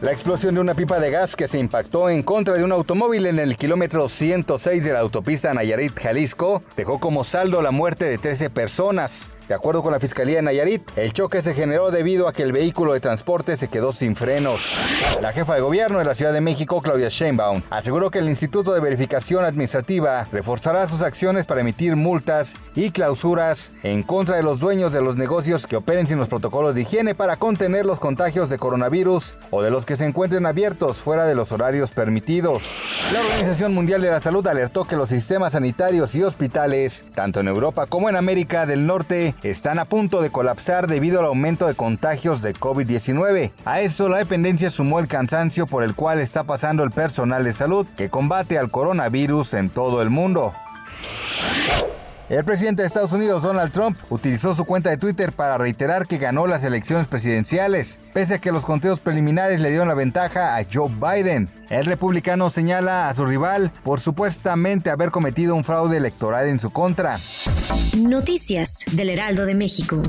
La explosión de una pipa de gas que se impactó en contra de un automóvil en el kilómetro 106 de la autopista Nayarit, Jalisco, dejó como saldo la muerte de 13 personas. De acuerdo con la Fiscalía de Nayarit, el choque se generó debido a que el vehículo de transporte se quedó sin frenos. La jefa de gobierno de la Ciudad de México, Claudia Sheinbaum, aseguró que el Instituto de Verificación Administrativa reforzará sus acciones para emitir multas y clausuras en contra de los dueños de los negocios que operen sin los protocolos de higiene para contener los contagios de coronavirus o de los que se encuentren abiertos fuera de los horarios permitidos. La Organización Mundial de la Salud alertó que los sistemas sanitarios y hospitales, tanto en Europa como en América del Norte, están a punto de colapsar debido al aumento de contagios de COVID-19. A eso la dependencia sumó el cansancio por el cual está pasando el personal de salud que combate al coronavirus en todo el mundo. El presidente de Estados Unidos, Donald Trump, utilizó su cuenta de Twitter para reiterar que ganó las elecciones presidenciales, pese a que los conteos preliminares le dieron la ventaja a Joe Biden. El republicano señala a su rival por supuestamente haber cometido un fraude electoral en su contra. Noticias del Heraldo de México.